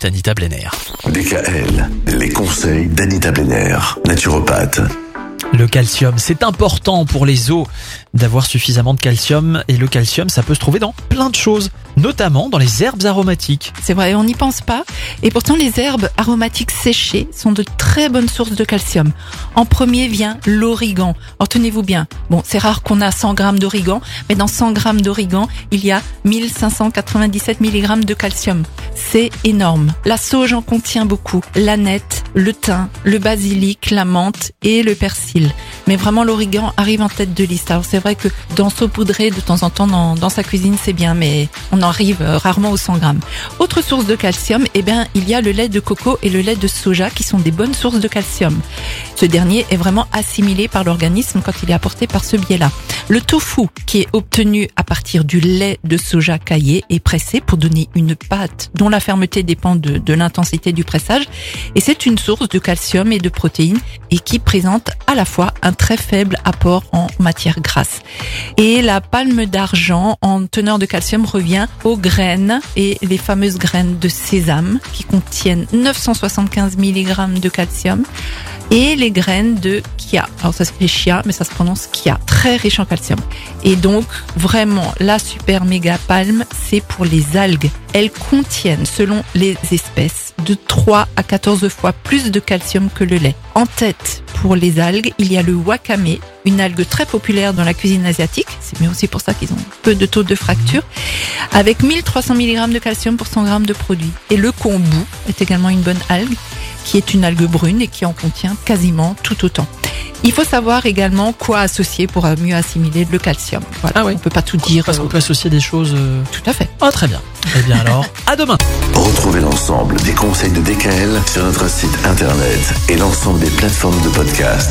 Anita Blenner. DKL, les conseils d'Anita Benner, naturopathe. Le calcium, c'est important pour les os d'avoir suffisamment de calcium et le calcium, ça peut se trouver dans plein de choses, notamment dans les herbes aromatiques. C'est vrai, on n'y pense pas. Et pourtant, les herbes aromatiques séchées sont de très bonnes sources de calcium. En premier vient l'origan. Alors tenez-vous bien. Bon, c'est rare qu'on a 100 grammes d'origan, mais dans 100 grammes d'origan, il y a 1597 mg de calcium. C'est énorme. La sauge en contient beaucoup. L'aneth, le thym, le basilic, la menthe et le persil. Mais vraiment, l'origan arrive en tête de liste. Alors c'est vrai que d'en saupoudrer de temps en temps dans, sa cuisine, c'est bien, mais on arrive euh, rarement aux 100 grammes. Autre source de calcium, eh bien, il y a le lait de coco et le lait de soja qui sont des bonnes sources de calcium. Ce dernier est vraiment assimilé par l'organisme quand il est apporté par ce biais-là. Le tofu, qui est obtenu à partir du lait de soja caillé et pressé pour donner une pâte dont la fermeté dépend de, de l'intensité du pressage. Et c'est une source de calcium et de protéines et qui présente à la fois un très faible apport en matière grasse. Et la palme d'argent en teneur de calcium revient aux graines et les fameuses graines de sésame qui contiennent 975 mg de calcium et les graines de chia. Alors ça s'appelle chia, mais ça se prononce kia. Très riche en calcium. Et donc, vraiment, la super méga palme, c'est pour les algues. Elles contiennent, selon les espèces, de 3 à 14 fois plus de calcium que le lait. En tête, pour les algues, il y a le wakame, une algue très populaire dans la cuisine asiatique. C'est mieux aussi pour ça qu'ils ont peu de taux de fracture. Avec 1300 mg de calcium pour 100 g de produit. Et le kombu est également une bonne algue qui est une algue brune et qui en contient quasiment tout autant. Il faut savoir également quoi associer pour mieux assimiler le calcium. Voilà, Ah oui. On peut pas tout dire. Parce qu'on peut associer des choses... euh, Tout à fait. Ah très bien. Eh bien alors, à demain Retrouvez l'ensemble des conseils de DKL sur notre site internet et l'ensemble des plateformes de podcast.